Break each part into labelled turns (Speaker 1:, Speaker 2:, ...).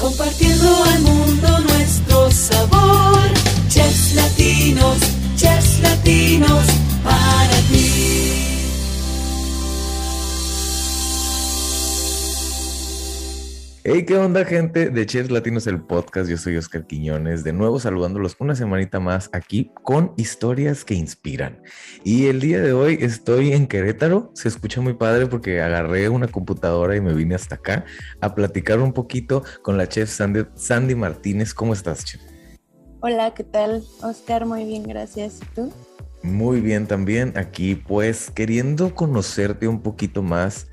Speaker 1: compartiendo al mundo nuestro sabor. Chefs latinos, chefs latinos,
Speaker 2: Hey, ¿qué onda, gente de Chefs Latinos, el podcast? Yo soy Oscar Quiñones, de nuevo saludándolos una semanita más aquí con historias que inspiran. Y el día de hoy estoy en Querétaro. Se escucha muy padre porque agarré una computadora y me vine hasta acá a platicar un poquito con la chef Sandy, Sandy Martínez. ¿Cómo estás, chef?
Speaker 3: Hola, ¿qué tal? Oscar, muy bien, gracias. ¿Y tú?
Speaker 2: Muy bien también. Aquí, pues, queriendo conocerte un poquito más.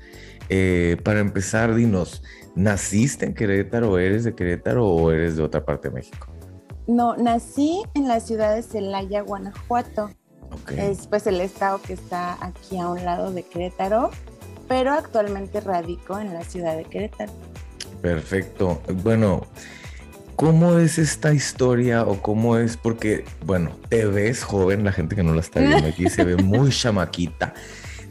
Speaker 2: Eh, para empezar, dinos, ¿naciste en Querétaro? ¿Eres de Querétaro o eres de otra parte de México?
Speaker 3: No, nací en la ciudad de Celaya, Guanajuato.
Speaker 2: Ok.
Speaker 3: Es pues el estado que está aquí a un lado de Querétaro, pero actualmente radico en la ciudad de Querétaro.
Speaker 2: Perfecto. Bueno, ¿cómo es esta historia o cómo es? Porque, bueno, te ves joven, la gente que no la está viendo aquí se ve muy chamaquita,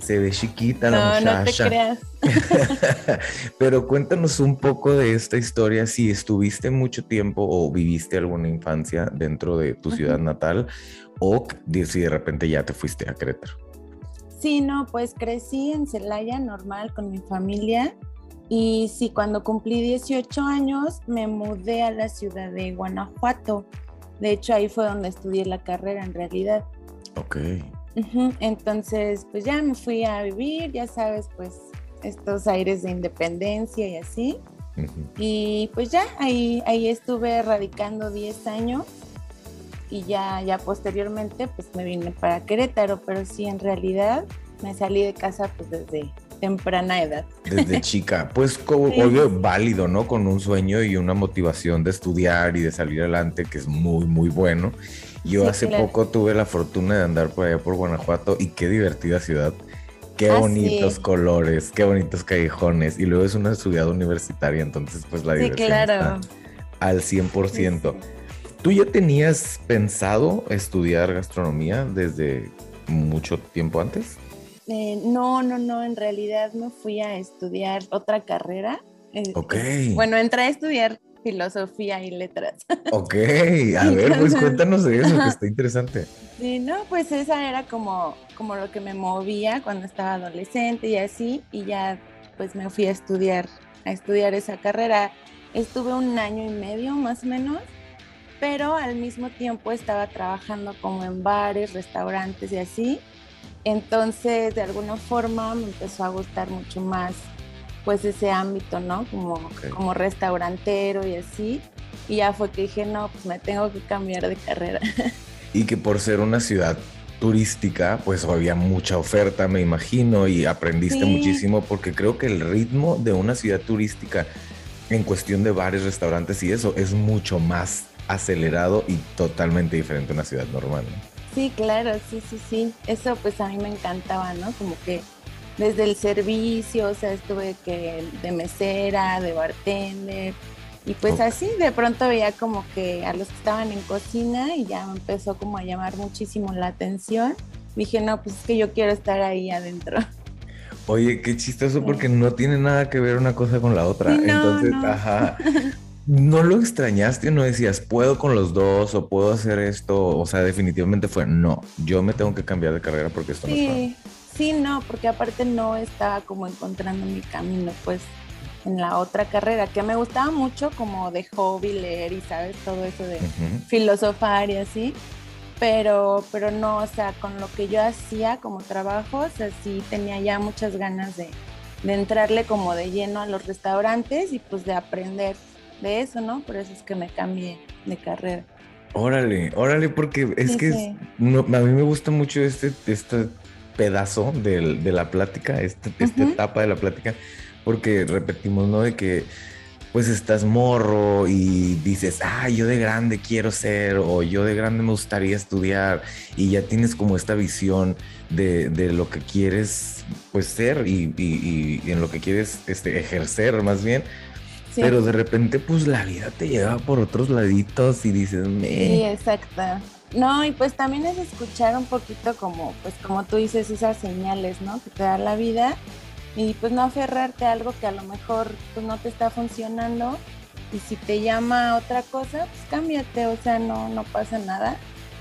Speaker 2: se ve chiquita la
Speaker 3: No, no te
Speaker 2: muchacha.
Speaker 3: creas.
Speaker 2: Pero cuéntanos un poco de esta historia, si estuviste mucho tiempo o viviste alguna infancia dentro de tu ciudad natal o si de repente ya te fuiste a Querétaro.
Speaker 3: Sí, no, pues crecí en Celaya normal con mi familia y sí, cuando cumplí 18 años me mudé a la ciudad de Guanajuato. De hecho, ahí fue donde estudié la carrera en realidad.
Speaker 2: Ok.
Speaker 3: Entonces, pues ya me fui a vivir, ya sabes, pues estos aires de independencia y así. Y pues ya ahí, ahí estuve radicando 10 años y ya, ya posteriormente pues me vine para Querétaro, pero sí, en realidad me salí de casa pues desde temprana edad.
Speaker 2: Desde chica, pues como
Speaker 3: Sí.
Speaker 2: obvio válido, ¿no? Con un sueño y una motivación de estudiar y de salir adelante, que es muy, muy bueno. Yo
Speaker 3: Sí,
Speaker 2: hace
Speaker 3: claro.
Speaker 2: poco tuve la fortuna de andar por allá por Guanajuato y qué divertida ciudad. Qué
Speaker 3: Ah,
Speaker 2: bonitos
Speaker 3: sí.
Speaker 2: colores, qué bonitos callejones. Y luego es una ciudad universitaria, entonces pues la diversión
Speaker 3: claro.
Speaker 2: está al 100%.
Speaker 3: Sí, sí.
Speaker 2: ¿Tú ya tenías pensado estudiar gastronomía desde mucho tiempo antes?
Speaker 3: Eh, no, no, no, en realidad me fui a estudiar otra carrera. Eh,
Speaker 2: Ok.
Speaker 3: Bueno, entré a estudiar filosofía y letras.
Speaker 2: Ok, a ver, pues cuéntanos de eso, que está interesante.
Speaker 3: Sí, no, pues esa era como, como lo que me movía cuando estaba adolescente y así, y ya pues me fui a estudiar, a estudiar esa carrera. Estuve un año y medio más o menos, pero al mismo tiempo estaba trabajando como en bares, restaurantes y así. Entonces, de alguna forma me empezó a gustar mucho más pues ese ámbito, ¿no? Como,
Speaker 2: Ok.
Speaker 3: como restaurantero y así. Y ya fue que dije, no, pues me tengo que cambiar de carrera.
Speaker 2: Y que por ser una ciudad turística, pues había mucha oferta, me imagino, y aprendiste
Speaker 3: Sí.
Speaker 2: muchísimo, porque creo que el ritmo de una ciudad turística en cuestión de bares, restaurantes y eso es mucho más acelerado y totalmente diferente a una ciudad normal. ¿no?
Speaker 3: Sí, claro, sí, sí, sí. Eso pues a mí me encantaba, ¿no? Como que desde el servicio, o sea, estuve que de mesera, de bartender, y pues así de pronto veía como que a los que estaban en cocina y ya me empezó como a llamar muchísimo la atención. Dije, no, pues es que yo quiero estar ahí adentro.
Speaker 2: Oye, qué chistoso porque no tiene nada que ver una cosa con la otra.
Speaker 3: Sí, no,
Speaker 2: Entonces,
Speaker 3: no.
Speaker 2: ajá. ¿No lo extrañaste no decías, puedo con los dos o puedo hacer esto? O sea, definitivamente fue, no, yo me tengo que cambiar de carrera porque esto no es para mí.
Speaker 3: Sí, no, porque aparte no estaba como encontrando mi camino, pues en la otra carrera, que me gustaba mucho como de hobby leer y sabes, todo eso de filosofar y así, pero, pero no, o sea, con lo que yo hacía como trabajo, o sea, sí tenía ya muchas ganas de, de entrarle como de lleno a los restaurantes y pues de aprender de eso, ¿no? Por eso es que me cambié de carrera.
Speaker 2: Órale, órale, porque es
Speaker 3: Sí,
Speaker 2: que es- no, a mí me gusta mucho este, este pedazo de la plática, este, esta etapa de la plática, porque repetimos, ¿no? De que pues estás morro y dices, ah, yo de grande quiero ser, o yo de grande me gustaría estudiar, y ya tienes como esta visión de, de lo que quieres pues ser y, y- y en lo que quieres este, ejercer más bien.
Speaker 3: Sí.
Speaker 2: Pero de repente, pues la vida te lleva por otros laditos y dices, me.
Speaker 3: Sí, exacto. No, y pues también es escuchar un poquito como, pues como tú dices, esas señales, ¿no? Que te da la vida y pues no aferrarte a algo que a lo mejor pues no te está funcionando y si te llama otra cosa, pues cámbiate, o sea, no, no pasa nada.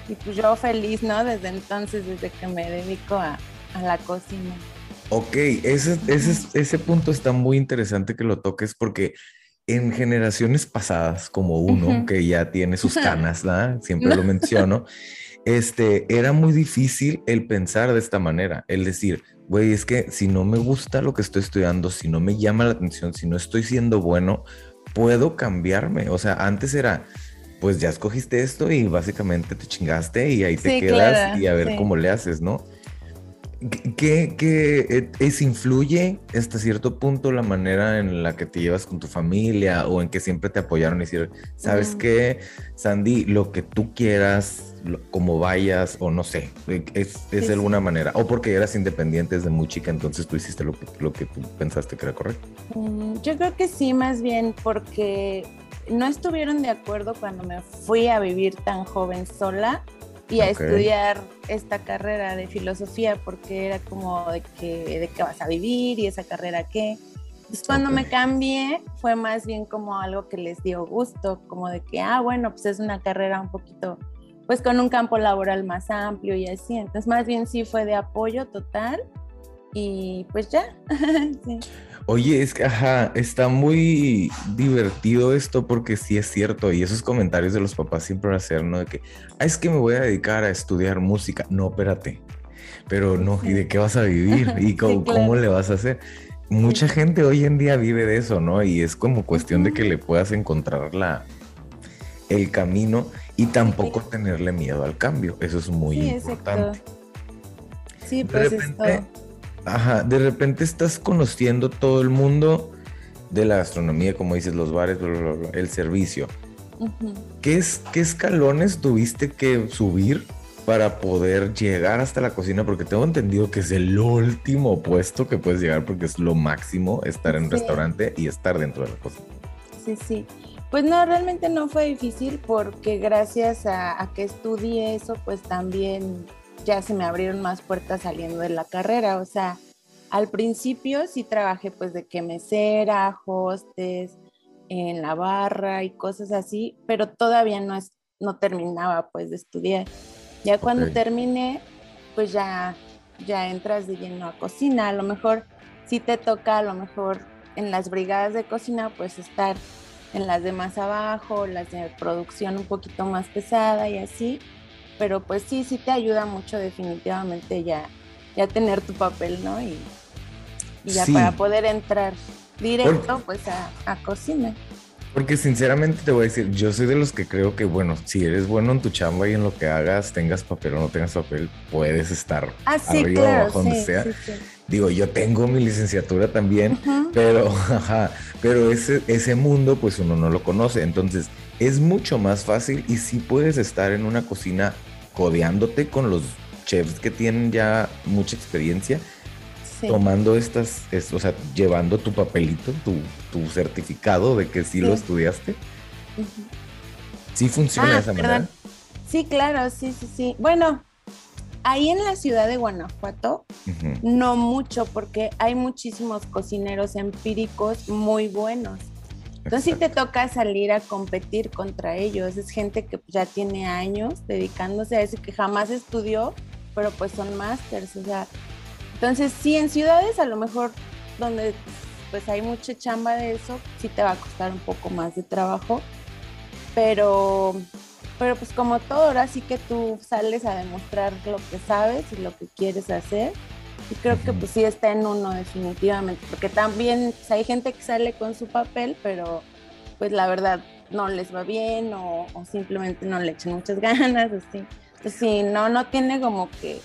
Speaker 3: Y pues yo feliz, ¿no? Desde entonces, desde que me dedico a, a la cocina.
Speaker 2: Ok, ese, ese, ese punto está muy interesante que lo toques porque en generaciones pasadas, como uno que ya tiene sus canas, ¿verdad? Siempre lo menciono, este, era muy difícil el pensar de esta manera, el decir, güey, es que si no me gusta lo que estoy estudiando, si no me llama la atención, si no estoy siendo bueno, puedo cambiarme. O sea, antes era, pues ya escogiste esto y básicamente te chingaste y ahí te quedas
Speaker 3: claro,
Speaker 2: y a ver
Speaker 3: sí.
Speaker 2: cómo le haces, ¿no? ¿Qué, qué- qué, es, influye hasta cierto punto la manera en la que te llevas con tu familia o en que siempre te apoyaron y decir, ¿sabes
Speaker 3: Ujú.
Speaker 2: qué, Sandy? Lo que tú quieras, lo- como vayas o no sé, es, es
Speaker 3: Sí,
Speaker 2: de
Speaker 3: sí.
Speaker 2: alguna manera. O porque eras independiente desde muy chica, entonces tú hiciste lo que, lo que tú pensaste que era correcto.
Speaker 3: Mm, Yo creo que sí, más bien porque no estuvieron de acuerdo cuando me fui a vivir tan joven sola y a estudiar esta carrera de filosofía porque era como de que de qué vas a vivir y esa carrera qué. Pues cuando me cambié fue más bien como algo que les dio gusto, como de que, ah, bueno, pues es una carrera un poquito, pues con un campo laboral más amplio y así. Entonces más bien sí fue de apoyo total y pues ya. sí.
Speaker 2: Oye, es que, ajá, está muy divertido esto porque sí es cierto y esos comentarios de los papás siempre van a ser, ¿no? De que, ah, es que me voy a dedicar a estudiar música. No, espérate. Pero no, ¿y de qué vas a vivir? ¿Y
Speaker 3: Sí,
Speaker 2: cómo,
Speaker 3: claro.
Speaker 2: cómo le vas a hacer? Mucha gente hoy en día vive de eso, ¿no? Y es como cuestión de que le puedas encontrar la, el camino y tampoco tenerle miedo al cambio. Eso es muy
Speaker 3: Sí,
Speaker 2: importante.
Speaker 3: exacto. Sí,
Speaker 2: De
Speaker 3: pues
Speaker 2: repente,
Speaker 3: esto.
Speaker 2: Ajá, de repente estás conociendo todo el mundo de la gastronomía, como dices, los bares, bla, bla, bla, el servicio. ¿Qué, es, ¿Qué escalones tuviste que subir para poder llegar hasta la cocina? Porque tengo entendido que es el último puesto que puedes llegar porque es lo máximo estar en un
Speaker 3: Sí.
Speaker 2: restaurante y estar dentro de la cocina.
Speaker 3: Sí, sí. Pues no, realmente no fue difícil porque gracias a, a que estudié eso, pues también ya se me abrieron más puertas saliendo de la carrera. O sea, al principio sí trabajé pues de que mesera, hostes, en la barra y cosas así, pero todavía no, es, no terminaba pues de estudiar. Ya cuando
Speaker 2: Ok.
Speaker 3: terminé, pues ya, ya entras de lleno a cocina. A lo mejor sí te toca, a lo mejor en las brigadas de cocina, pues estar en las de más abajo, las de producción un poquito más pesada y así. Pero pues sí, sí te ayuda mucho definitivamente ya, ya tener tu papel, ¿no? Y, y ya
Speaker 2: Sí.
Speaker 3: para poder entrar directo
Speaker 2: Por-
Speaker 3: pues a, a cocina.
Speaker 2: Porque sinceramente te voy a decir, yo soy de los que creo que, bueno, si eres bueno en tu chamba y en lo que hagas, tengas papel o no tengas papel, puedes estar
Speaker 3: Ah, sí,
Speaker 2: arriba o abajo, donde sea.
Speaker 3: sí.
Speaker 2: Digo, yo tengo mi licenciatura también, pero, ajá, pero ese, ese mundo pues uno no lo conoce, entonces es mucho más fácil y sí puedes estar en una cocina codeándote con los chefs que tienen ya mucha experiencia,
Speaker 3: Sí.
Speaker 2: tomando estas, es- o sea, llevando tu papelito, tu, tu certificado de que sí, lo estudiaste. Sí funciona de
Speaker 3: Ah,
Speaker 2: esa
Speaker 3: perdón.
Speaker 2: manera.
Speaker 3: Sí, claro, sí, sí, sí. Bueno, ahí en la ciudad de Guanajuato, no mucho, porque hay muchísimos cocineros empíricos muy buenos. Entonces sí te toca salir a competir contra ellos. Es gente que ya tiene años dedicándose a eso, que jamás estudió, pero pues son másters. O sea, entonces sí, en ciudades a lo mejor donde pues hay mucha chamba de eso, sí te va a costar un poco más de trabajo. Pero, pero pues como todo, ahora sí que tú sales a demostrar lo que sabes y lo que quieres hacer. Y creo que pues sí está en uno definitivamente, porque también pues, hay gente que sale con su papel, pero pues la verdad no les va bien o, o simplemente no le echan muchas ganas, así. Entonces sí, no, no tiene como que,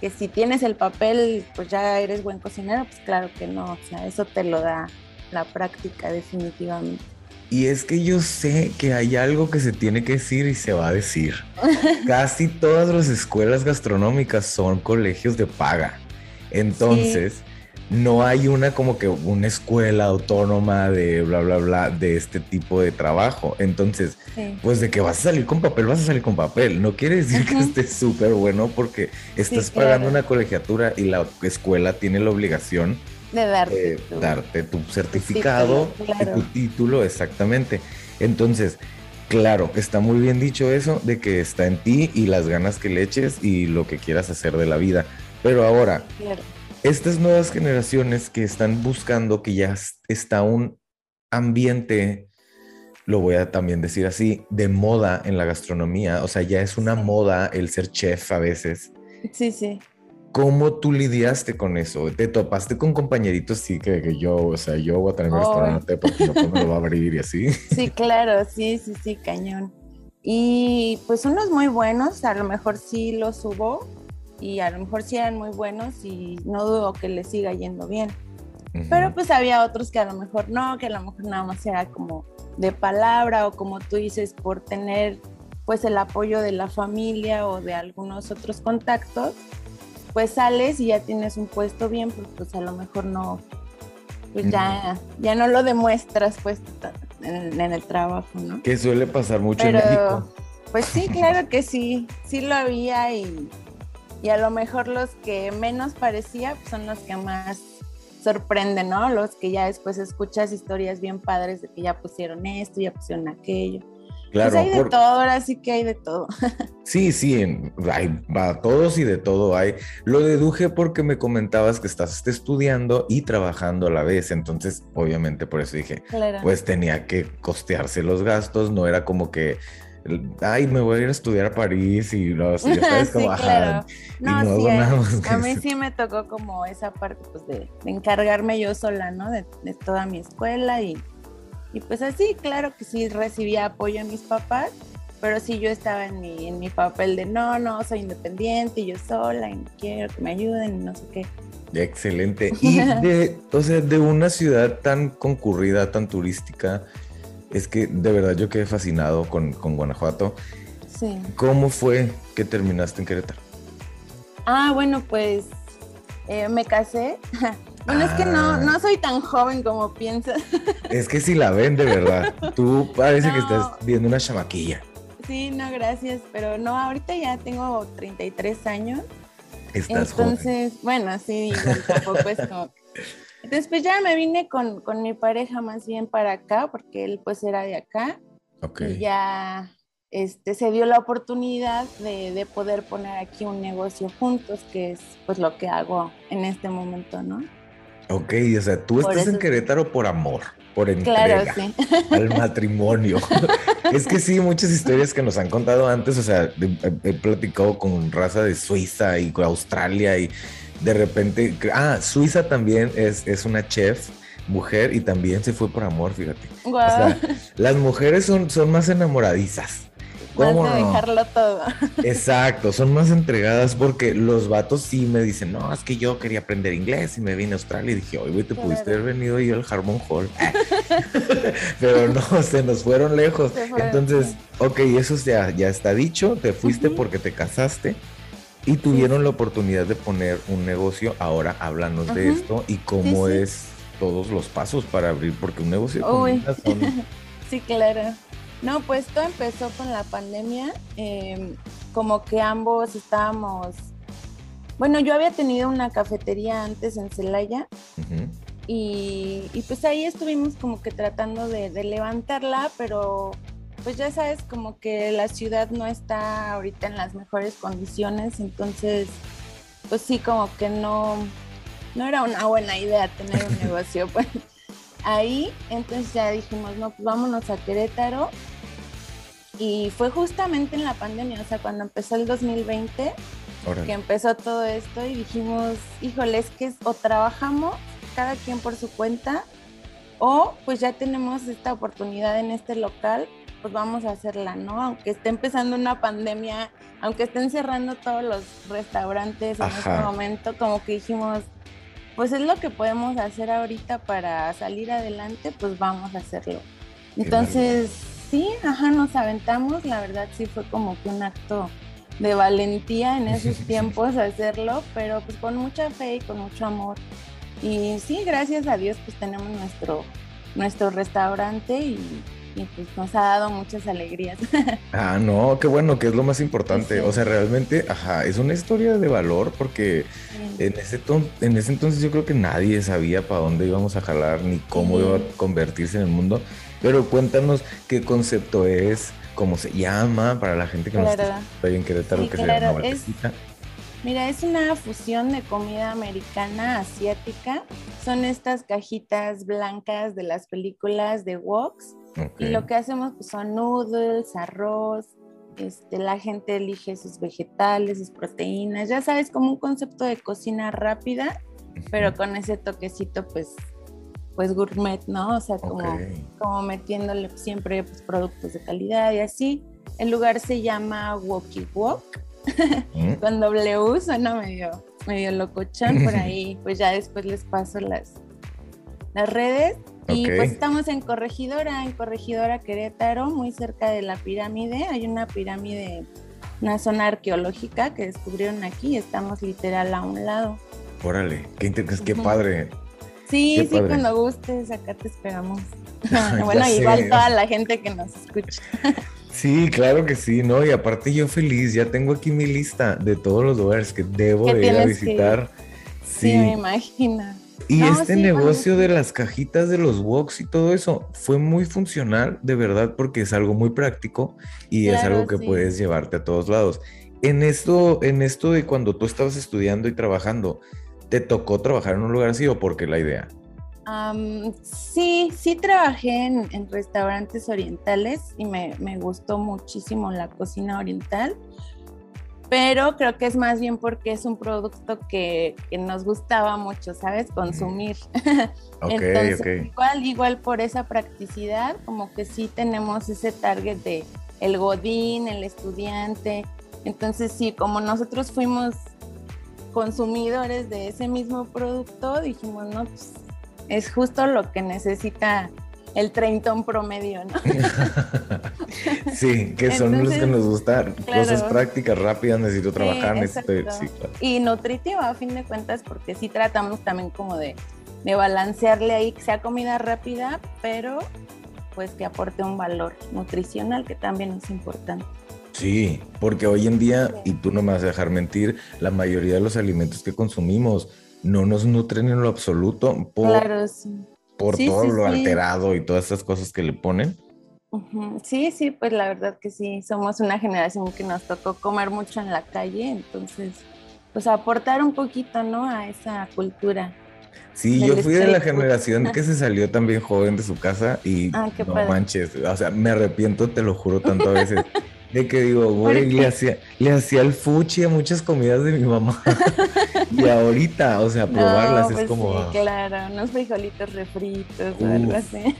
Speaker 3: que si tienes el papel, pues ya eres buen cocinero, pues claro que no, o sea, eso te lo da la práctica definitivamente.
Speaker 2: Y es que yo sé que hay algo que se tiene que decir y se va a decir. Casi todas las escuelas gastronómicas son colegios de paga. Entonces, no hay una como que una escuela autónoma de bla, bla, bla de este tipo de trabajo. Entonces,
Speaker 3: Sí.
Speaker 2: pues de que vas a salir con papel, vas a salir con papel. No quiere decir que estés súper bueno porque estás pagando una colegiatura y la escuela tiene la obligación
Speaker 3: De darte,
Speaker 2: eh,
Speaker 3: tu-
Speaker 2: darte tu certificado
Speaker 3: título,
Speaker 2: y tu título, exactamente. Entonces, claro, está muy bien dicho eso de que está en ti y las ganas que le eches y lo que quieras hacer de la vida. Pero ahora, estas nuevas generaciones que están buscando que ya está un ambiente, lo voy a también decir así, de moda en la gastronomía, o sea, ya es una moda el ser chef a veces.
Speaker 3: Sí, sí.
Speaker 2: ¿Cómo tú lidiaste con eso? ¿Te topaste con compañeritos? Sí, que, que yo, o sea, yo voy a tener mi
Speaker 3: Ay.
Speaker 2: restaurante porque papá me lo va a abrir y así.
Speaker 3: Sí, claro, sí, sí, sí, cañón. Y pues unos muy buenos, a lo mejor sí los hubo y a lo mejor sí eran muy buenos y no dudo que les siga yendo bien. Pero
Speaker 2: Ujú.
Speaker 3: pues había otros que a lo mejor no, que a lo mejor nada más era como de palabra o como tú dices, por tener pues el apoyo de la familia o de algunos otros contactos, pues sales y ya tienes un puesto bien, pero pues a lo mejor no, pues ya, ya no lo demuestras pues en, en el trabajo, ¿no?
Speaker 2: Que suele pasar mucho en
Speaker 3: Pero
Speaker 2: México.
Speaker 3: pues sí, claro que sí, sí lo había y, y a lo mejor los que menos parecía pues, son los que más sorprenden, ¿no? Los que ya después escuchas historias bien padres de que ya pusieron esto, ya pusieron aquello.
Speaker 2: Claro,
Speaker 3: pues hay de
Speaker 2: por-
Speaker 3: todo, ahora sí que hay de todo.
Speaker 2: sí, sí, hay para todos y de todo hay. Lo deduje porque me comentabas que estás estudiando y trabajando a la vez, entonces obviamente por eso dije,
Speaker 3: Claro.
Speaker 2: pues tenía que costearse los gastos, no era como que, ay, me voy a ir a estudiar a París y los, ya sabes,
Speaker 3: Sí,
Speaker 2: como, ajá,
Speaker 3: claro. No,
Speaker 2: no
Speaker 3: sí,
Speaker 2: hago
Speaker 3: a- a mí sí me tocó como esa parte pues de, de encargarme yo sola, ¿no? De, de toda mi escuela y, y pues así, claro que sí recibía apoyo de mis papás, pero sí yo estaba en mi, en mi papel de no, no, soy independiente y yo sola y quiero que me ayuden y no sé qué.
Speaker 2: Excelente. Y de, o sea, de una ciudad tan concurrida, tan turística, es que de verdad yo quedé fascinado con, con Guanajuato.
Speaker 3: Sí.
Speaker 2: ¿Cómo fue que terminaste en Querétaro?
Speaker 3: Ah, bueno, pues eh, me casé. Bueno, es que
Speaker 2: Ah.
Speaker 3: no, no soy tan joven como piensas.
Speaker 2: Es que si la ven de verdad, tú parece que
Speaker 3: No.
Speaker 2: estás viendo una chamaquilla.
Speaker 3: Sí, no, gracias, pero no, ahorita ya tengo 33 años.
Speaker 2: Estás joven.
Speaker 3: Entonces, bueno, sí, tampoco es como... Pues ya me vine con, con mi pareja más bien para acá, porque él pues era de acá,
Speaker 2: Ok.
Speaker 3: y ya este, se dio la oportunidad de, de poder poner aquí un negocio juntos, que es pues lo que hago en este momento, ¿no?
Speaker 2: Ok, o sea, tú
Speaker 3: Por
Speaker 2: estás en Querétaro por amor, por
Speaker 3: Claro,
Speaker 2: entrega
Speaker 3: sí.
Speaker 2: al matrimonio. es que sí, muchas historias que nos han contado antes, o sea, he platicado con raza de Suiza y con Australia y de repente, ah, Suiza también es, es una chef mujer y también se fue por amor, fíjate. O
Speaker 3: Guau,
Speaker 2: sea, las mujeres son, son más enamoradizas.
Speaker 3: más
Speaker 2: ¿Cómo
Speaker 3: de
Speaker 2: no?
Speaker 3: dejarlo todo.
Speaker 2: Exacto, son más entregadas porque los vatos sí me dicen, no, es que yo quería aprender inglés y me vine a Australia y dije, oye, güey, te
Speaker 3: Claro.
Speaker 2: pudiste haber venido yo al Harmon Hall. Pero no, se nos fueron lejos.
Speaker 3: Fueron,
Speaker 2: Entonces,
Speaker 3: sí.
Speaker 2: ok, eso ya, ya está dicho, te fuiste porque te casaste y tuvieron la oportunidad de poner un negocio. Ahora háblanos de esto y cómo
Speaker 3: Sí, sí.
Speaker 2: es todos los pasos para abrir, porque un negocio de son...
Speaker 3: Sí, claro. No, pues todo empezó con la pandemia. eh, como que ambos estábamos. Bueno, yo había tenido una cafetería antes en Celaya y, y pues ahí estuvimos como que tratando de, de levantarla, pero pues ya sabes, como que la ciudad no está ahorita en las mejores condiciones, entonces pues sí, como que no, no era una buena idea tener un negocio pues, ahí, entonces ya dijimos, no, pues vámonos a Querétaro. Y fue justamente en la pandemia, o sea, cuando empezó el 2020,
Speaker 2: Órale.
Speaker 3: que empezó todo esto y dijimos, híjole, es que es- o trabajamos cada quien por su cuenta o pues ya tenemos esta oportunidad en este local, pues vamos a hacerla, ¿no? Aunque esté empezando una pandemia, aunque estén cerrando todos los restaurantes en
Speaker 2: Ajá.
Speaker 3: este momento, como que dijimos, pues es lo que podemos hacer ahorita para salir adelante, pues vamos a hacerlo. Entonces, sí, ajá, nos aventamos, la verdad sí fue como que un acto de valentía en esos tiempos hacerlo, pero pues con mucha fe y con mucho amor. Y sí, gracias a Dios pues tenemos nuestro, nuestro restaurante y, y pues nos ha dado muchas alegrías.
Speaker 2: Ah, no, qué bueno, que es lo más importante.
Speaker 3: Sí.
Speaker 2: O sea, realmente, ajá, es una historia de valor porque en ese, en ese entonces yo creo que nadie sabía para dónde íbamos a jalar ni cómo
Speaker 3: Sí.
Speaker 2: iba a convertirse en el mundo. Pero cuéntanos qué concepto es, cómo se llama para la gente que nos
Speaker 3: Claro.
Speaker 2: está escuchando ahí en Querétaro, que se llama
Speaker 3: es- Mira, es una fusión de comida americana asiática. Son estas cajitas blancas de las películas de Wox. Y lo que hacemos pues, son noodles, arroz. Este, la gente elige sus vegetales, sus proteínas. Ya sabes, como un concepto de cocina rápida, pero con ese toquecito, pues, pues gourmet, ¿no? O sea, como,
Speaker 2: Ok.
Speaker 3: como metiéndole siempre pues, productos de calidad y así. El lugar se llama Woki Wok
Speaker 2: ¿Mm?
Speaker 3: con W suena medio, medio locochón por ahí, pues ya después les paso las, las redes. Y pues estamos en Corregidora, en Corregidora Querétaro, muy cerca de la pirámide. Hay una pirámide, una zona arqueológica que descubrieron aquí y estamos literal a un lado.
Speaker 2: Órale, qué, inter- qué
Speaker 3: Ujú.
Speaker 2: padre.
Speaker 3: Sí,
Speaker 2: Qué
Speaker 3: sí,
Speaker 2: padre.
Speaker 3: cuando gustes, acá te esperamos.
Speaker 2: Ya
Speaker 3: bueno,
Speaker 2: sé.
Speaker 3: igual toda la gente que nos escucha.
Speaker 2: Sí, claro que sí, ¿no? Y aparte yo feliz, ya tengo aquí mi lista de todos los lugares que debo de ir a
Speaker 3: que
Speaker 2: visitar.
Speaker 3: Sí, me imagino.
Speaker 2: Y
Speaker 3: No,
Speaker 2: este
Speaker 3: sí,
Speaker 2: negocio de las cajitas de los woks y todo eso fue muy funcional, de verdad, porque es algo muy práctico y es algo que
Speaker 3: sí.
Speaker 2: puedes llevarte a todos lados. En esto, en esto de cuando tú estabas estudiando y trabajando, ¿te tocó trabajar en un lugar así o por qué la idea?
Speaker 3: Sí, sí trabajé en, en restaurantes orientales y me, me gustó muchísimo la cocina oriental, pero creo que es más bien porque es un producto que, que nos gustaba mucho, ¿sabes? Consumir.
Speaker 2: Ok,
Speaker 3: Entonces, igual, igual por esa practicidad, como que sí tenemos ese target de el godín, el estudiante. Entonces, sí, como nosotros fuimos consumidores de ese mismo producto, dijimos, no, pues es justo lo que necesita el treintón promedio, ¿no?
Speaker 2: sí, que son los que
Speaker 3: Entonces,
Speaker 2: nos gustan cosas prácticas, rápidas, necesito trabajar, necesito...
Speaker 3: exacto.
Speaker 2: Sí, claro.
Speaker 3: Y nutritiva a fin de cuentas, porque sí tratamos también como de, de balancearle ahí que sea comida rápida, pero pues que aporte un valor nutricional que también es importante.
Speaker 2: Sí, porque hoy en día, y tú no me vas a dejar mentir, la mayoría de los alimentos que consumimos no nos nutren en lo absoluto por,
Speaker 3: Claro, sí.
Speaker 2: Por
Speaker 3: Sí,
Speaker 2: todo
Speaker 3: sí,
Speaker 2: lo
Speaker 3: sí.
Speaker 2: alterado y todas esas cosas que le ponen.
Speaker 3: Sí, sí, pues la verdad que sí, somos una generación que nos tocó comer mucho en la calle, entonces, pues aportar un poquito, ¿no? A esa cultura.
Speaker 2: Sí, yo fui de la generación que se salió también joven de su casa y
Speaker 3: Ah,
Speaker 2: no
Speaker 3: padre.
Speaker 2: manches, o sea, me arrepiento, te lo juro tanto a veces. De que digo, güey,
Speaker 3: ¿Por
Speaker 2: le hacía, le hacía el fuchi a muchas comidas de mi mamá. y ahorita, o sea, probarlas
Speaker 3: No,
Speaker 2: es
Speaker 3: pues
Speaker 2: como,
Speaker 3: Sí, claro, unos frijolitos refritos o algo
Speaker 2: Uf.
Speaker 3: así.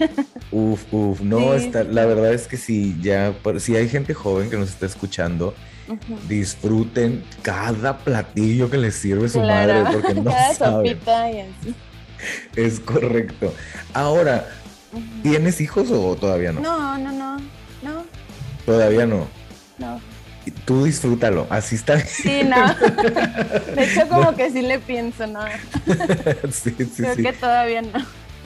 Speaker 2: Uf, uf, no,
Speaker 3: Sí,
Speaker 2: está,
Speaker 3: sí.
Speaker 2: la verdad es que sí, ya, si hay gente joven que nos está escuchando, disfruten cada platillo que les sirve su
Speaker 3: Claro,
Speaker 2: madre, porque no
Speaker 3: cada
Speaker 2: saben.
Speaker 3: sopita y así.
Speaker 2: Es correcto. Ahora. ¿tienes hijos o todavía no?
Speaker 3: No, no, no, no,
Speaker 2: Todavía no.
Speaker 3: no.
Speaker 2: Tú disfrútalo, así está.
Speaker 3: Sí, no. De hecho, como que sí le pienso, ¿no?
Speaker 2: sí, sí,
Speaker 3: Creo
Speaker 2: sí.
Speaker 3: que todavía no.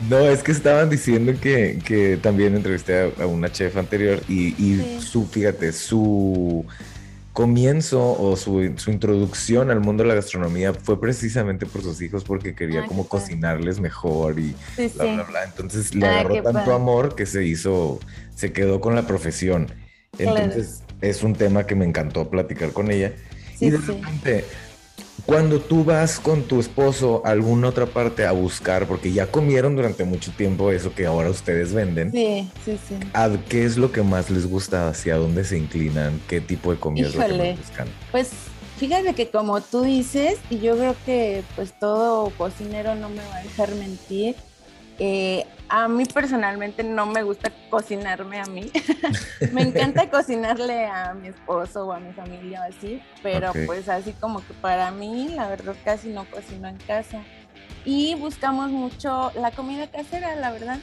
Speaker 2: No, es que estaban diciendo que, que también entrevisté a, una chef anterior y, y
Speaker 3: Sí.
Speaker 2: su, fíjate, su comienzo o su, su introducción al mundo de la gastronomía fue precisamente por sus hijos porque quería
Speaker 3: Ah,
Speaker 2: como
Speaker 3: padre.
Speaker 2: cocinarles mejor y
Speaker 3: Sí,
Speaker 2: bla,
Speaker 3: sí.
Speaker 2: bla, bla. Entonces le
Speaker 3: Ah,
Speaker 2: agarró tanto
Speaker 3: padre.
Speaker 2: amor que se hizo, se quedó con la profesión.
Speaker 3: Claro.
Speaker 2: Entonces es un tema que me encantó platicar con ella.
Speaker 3: Sí,
Speaker 2: y de
Speaker 3: sí.
Speaker 2: repente, cuando tú vas con tu esposo a alguna otra parte a buscar, porque ya comieron durante mucho tiempo eso que ahora ustedes venden,
Speaker 3: Sí, sí, sí.
Speaker 2: ¿a ¿qué es lo que más les gusta? ¿Hacia dónde se inclinan? ¿Qué tipo de comida es lo que
Speaker 3: Híjole.
Speaker 2: más buscan?
Speaker 3: Pues fíjate que como tú dices, y yo creo que pues todo cocinero no me va a dejar mentir, eh, a mí personalmente no me gusta cocinarme a mí. me encanta cocinarle a mi esposo o a mi familia o así, pero pues así como que para mí la verdad casi no cocino en casa. Y buscamos mucho la comida casera, la verdad.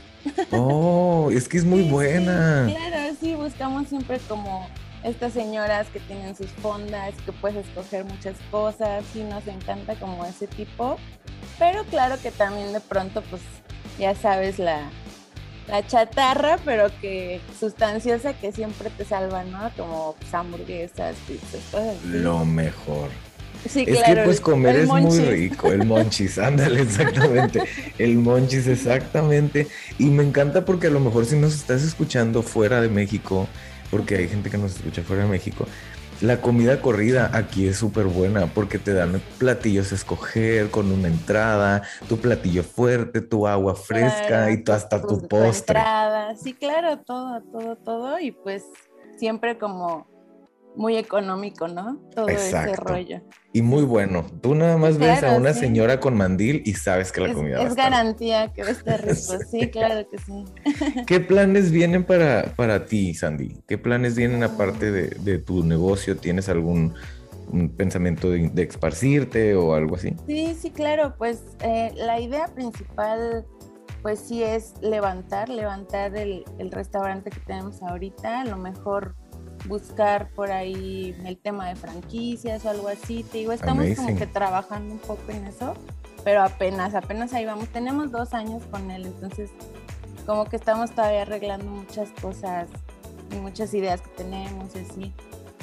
Speaker 2: Oh, es que es muy
Speaker 3: Sí, sí,
Speaker 2: buena.
Speaker 3: claro, sí, buscamos siempre como estas señoras que tienen sus fondas, que puedes escoger muchas cosas, sí nos encanta como ese tipo, pero claro que también de pronto pues ya sabes la, la chatarra, pero que sustanciosa que siempre te salva, ¿no? Como pues, hamburguesas, pizzas, cosas así.
Speaker 2: Lo mejor.
Speaker 3: Sí,
Speaker 2: Es
Speaker 3: claro,
Speaker 2: que pues comer es muy rico, el monchis, ándale, exactamente, el monchis, exactamente. Y me encanta porque a lo mejor si nos estás escuchando fuera de México, porque hay gente que nos escucha fuera de México, la comida corrida aquí es súper buena porque te dan platillos a escoger con una entrada, tu platillo fuerte, tu agua fresca
Speaker 3: Claro,
Speaker 2: y tu, hasta tu
Speaker 3: tu
Speaker 2: postre.
Speaker 3: entrada. Sí, claro, todo, todo, todo. Y pues siempre como muy económico, ¿no? Todo ese
Speaker 2: Exacto.
Speaker 3: rollo.
Speaker 2: Y muy bueno. Tú nada más ves a una
Speaker 3: sí.
Speaker 2: señora con mandil y sabes que la
Speaker 3: Es,
Speaker 2: comida va a
Speaker 3: es
Speaker 2: estar
Speaker 3: garantía que va a estar rico.
Speaker 2: Sí.
Speaker 3: Sí, claro que sí.
Speaker 2: ¿Qué planes vienen para, para ti, Sandy? ¿Qué planes vienen aparte de, de tu negocio? ¿Tienes algún un pensamiento de, de esparcirte o algo así?
Speaker 3: Sí, sí, claro. Pues eh, la idea principal, pues sí es levantar, levantar el, el restaurante que tenemos ahorita. A lo mejor buscar por ahí el tema de franquicias o algo así. Te digo, estamos como
Speaker 2: Amazing.
Speaker 3: que trabajando un poco en eso, pero apenas, apenas ahí vamos. Tenemos dos años con él, entonces como que estamos todavía arreglando muchas cosas y muchas ideas que tenemos y así.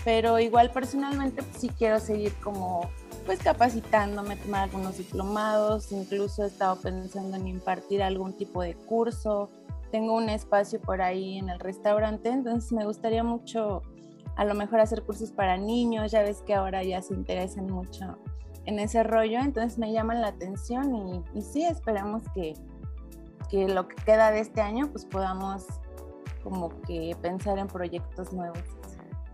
Speaker 3: Pero igual personalmente pues, sí quiero seguir como pues capacitándome, tomar algunos diplomados, incluso he estado pensando en impartir algún tipo de curso. Tengo un espacio por ahí en el restaurante, entonces me gustaría mucho a lo mejor hacer cursos para niños, ya ves que ahora ya se interesan mucho en ese rollo, entonces me llaman la atención y, y sí, esperamos que, que lo que queda de este año pues podamos como que pensar en proyectos nuevos.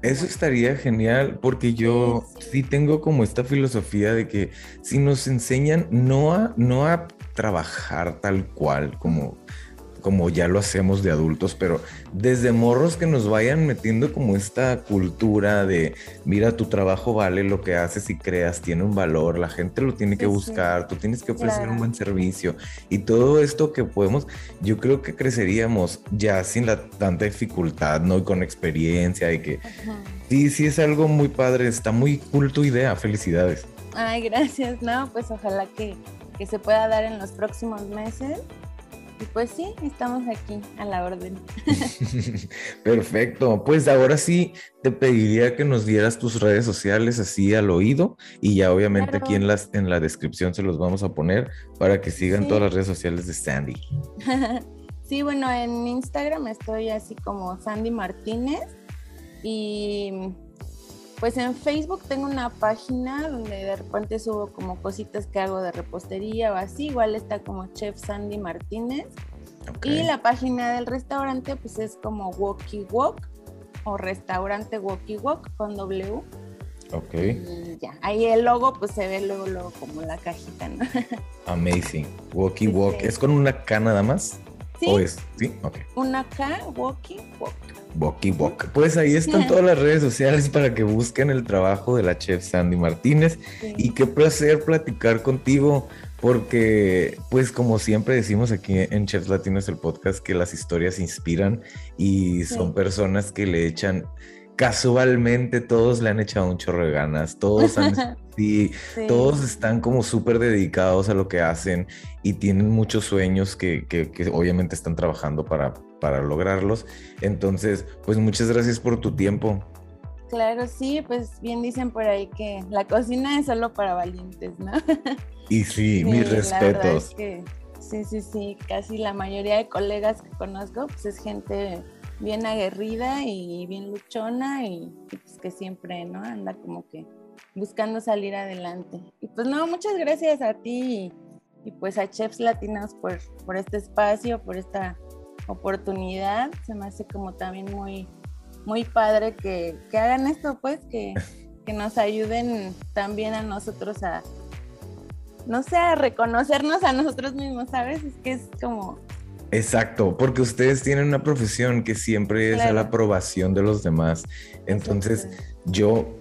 Speaker 2: Eso estaría genial porque yo
Speaker 3: Sí, sí.
Speaker 2: sí tengo como esta filosofía de que si nos enseñan no a, no a trabajar tal cual como, como ya lo hacemos de adultos, pero desde morros que nos vayan metiendo como esta cultura de, mira, tu trabajo vale lo que haces y creas, tiene un valor, la gente lo tiene que
Speaker 3: Sí, sí.
Speaker 2: buscar, tú tienes que ofrecer
Speaker 3: Claro.
Speaker 2: un buen servicio y todo esto que podemos, yo creo que creceríamos ya sin la tanta dificultad, ¿no? Y con experiencia y que
Speaker 3: Ajá.
Speaker 2: Sí, sí, es algo muy padre, está muy cool tu idea, felicidades.
Speaker 3: Ay, gracias. No, pues ojalá que, que se pueda dar en los próximos meses. Y pues sí, estamos aquí a la orden.
Speaker 2: Perfecto, pues ahora sí te pediría que nos dieras tus redes sociales así al oído y ya obviamente
Speaker 3: Claro.
Speaker 2: aquí en, las, en la descripción se los vamos a poner para que sigan
Speaker 3: Sí.
Speaker 2: todas las redes sociales de Sandy.
Speaker 3: sí, bueno, en Instagram estoy así como Sandy Martínez. Y pues en Facebook tengo una página donde de repente subo como cositas que hago de repostería o así. Igual está como Chef Sandy Martínez. Y la página del restaurante pues es como Walkie Walk o restaurante Walkie Walk con W.
Speaker 2: ok,
Speaker 3: Y ya, ahí el logo pues se ve luego, luego como la cajita, ¿no?
Speaker 2: amazing. Walkie
Speaker 3: Sí,
Speaker 2: Walk,
Speaker 3: sí.
Speaker 2: ¿es con una K nada más?
Speaker 3: Sí,
Speaker 2: ¿O es? Sí, ok.
Speaker 3: una K, Walkie Walk.
Speaker 2: Walkie Walk. Pues ahí están todas las redes sociales para que busquen el trabajo de la chef Sandy Martínez.
Speaker 3: Sí.
Speaker 2: Y qué placer platicar contigo, porque pues como siempre decimos aquí en Chefs Latinos el podcast, que las historias inspiran y son
Speaker 3: Sí.
Speaker 2: personas que le echan, casualmente todos le han echado un chorro de ganas, todos han... sí,
Speaker 3: Sí.
Speaker 2: todos están como súper dedicados a lo que hacen y tienen muchos sueños que, que- que obviamente están trabajando para, para lograrlos. Entonces, pues muchas gracias por tu tiempo.
Speaker 3: Claro, sí, pues bien dicen por ahí que la cocina es solo para valientes, ¿no?
Speaker 2: Y sí,
Speaker 3: Sí,
Speaker 2: mis respetos.
Speaker 3: es que sí, sí, sí, casi la mayoría de colegas que conozco, pues es gente bien aguerrida y bien luchona y, y, pues que siempre, ¿no? Anda como que buscando salir adelante. Y pues no, muchas gracias a ti y, y pues a Chefs Latinos por, por este espacio, por esta oportunidad. Se me hace como también muy, muy padre que, que hagan esto, pues, que, que nos ayuden también a nosotros a, no sé, a reconocernos a nosotros mismos, ¿sabes? Es que es como,
Speaker 2: Exacto, porque ustedes tienen una profesión que siempre es a la aprobación de los demás. Entonces,
Speaker 3: Exacto.
Speaker 2: yo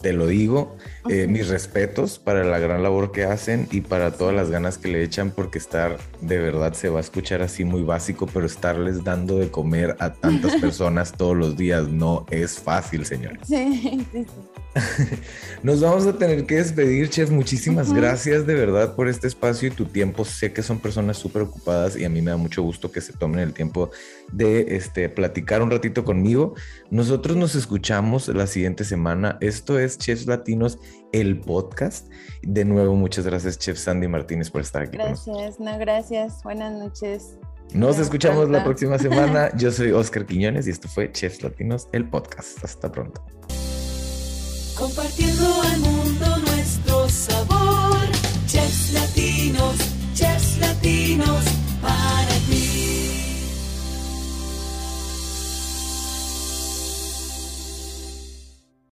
Speaker 2: te lo digo. Eh, mis respetos para la gran labor que hacen y para todas las ganas que le echan, porque estar de verdad se va a escuchar así muy básico, pero estarles dando de comer a tantas personas todos los días no es fácil, señor.
Speaker 3: Sí, sí, sí.
Speaker 2: Nos vamos a tener que despedir, chef. Muchísimas gracias de verdad por este espacio y tu tiempo. Sé que son personas súper ocupadas y a mí me da mucho gusto que se tomen el tiempo de este, platicar un ratito conmigo. Nosotros nos escuchamos la siguiente semana. Esto es Chefs Latinos, el podcast. De nuevo, muchas gracias, Chef Sandy Martínez, por estar aquí.
Speaker 3: Gracias, no, gracias. Buenas noches.
Speaker 2: Nos escuchamos la próxima semana. Yo soy Oscar Quiñones y esto fue Chefs Latinos, el podcast. Hasta pronto.
Speaker 1: Compartiendo al mundo.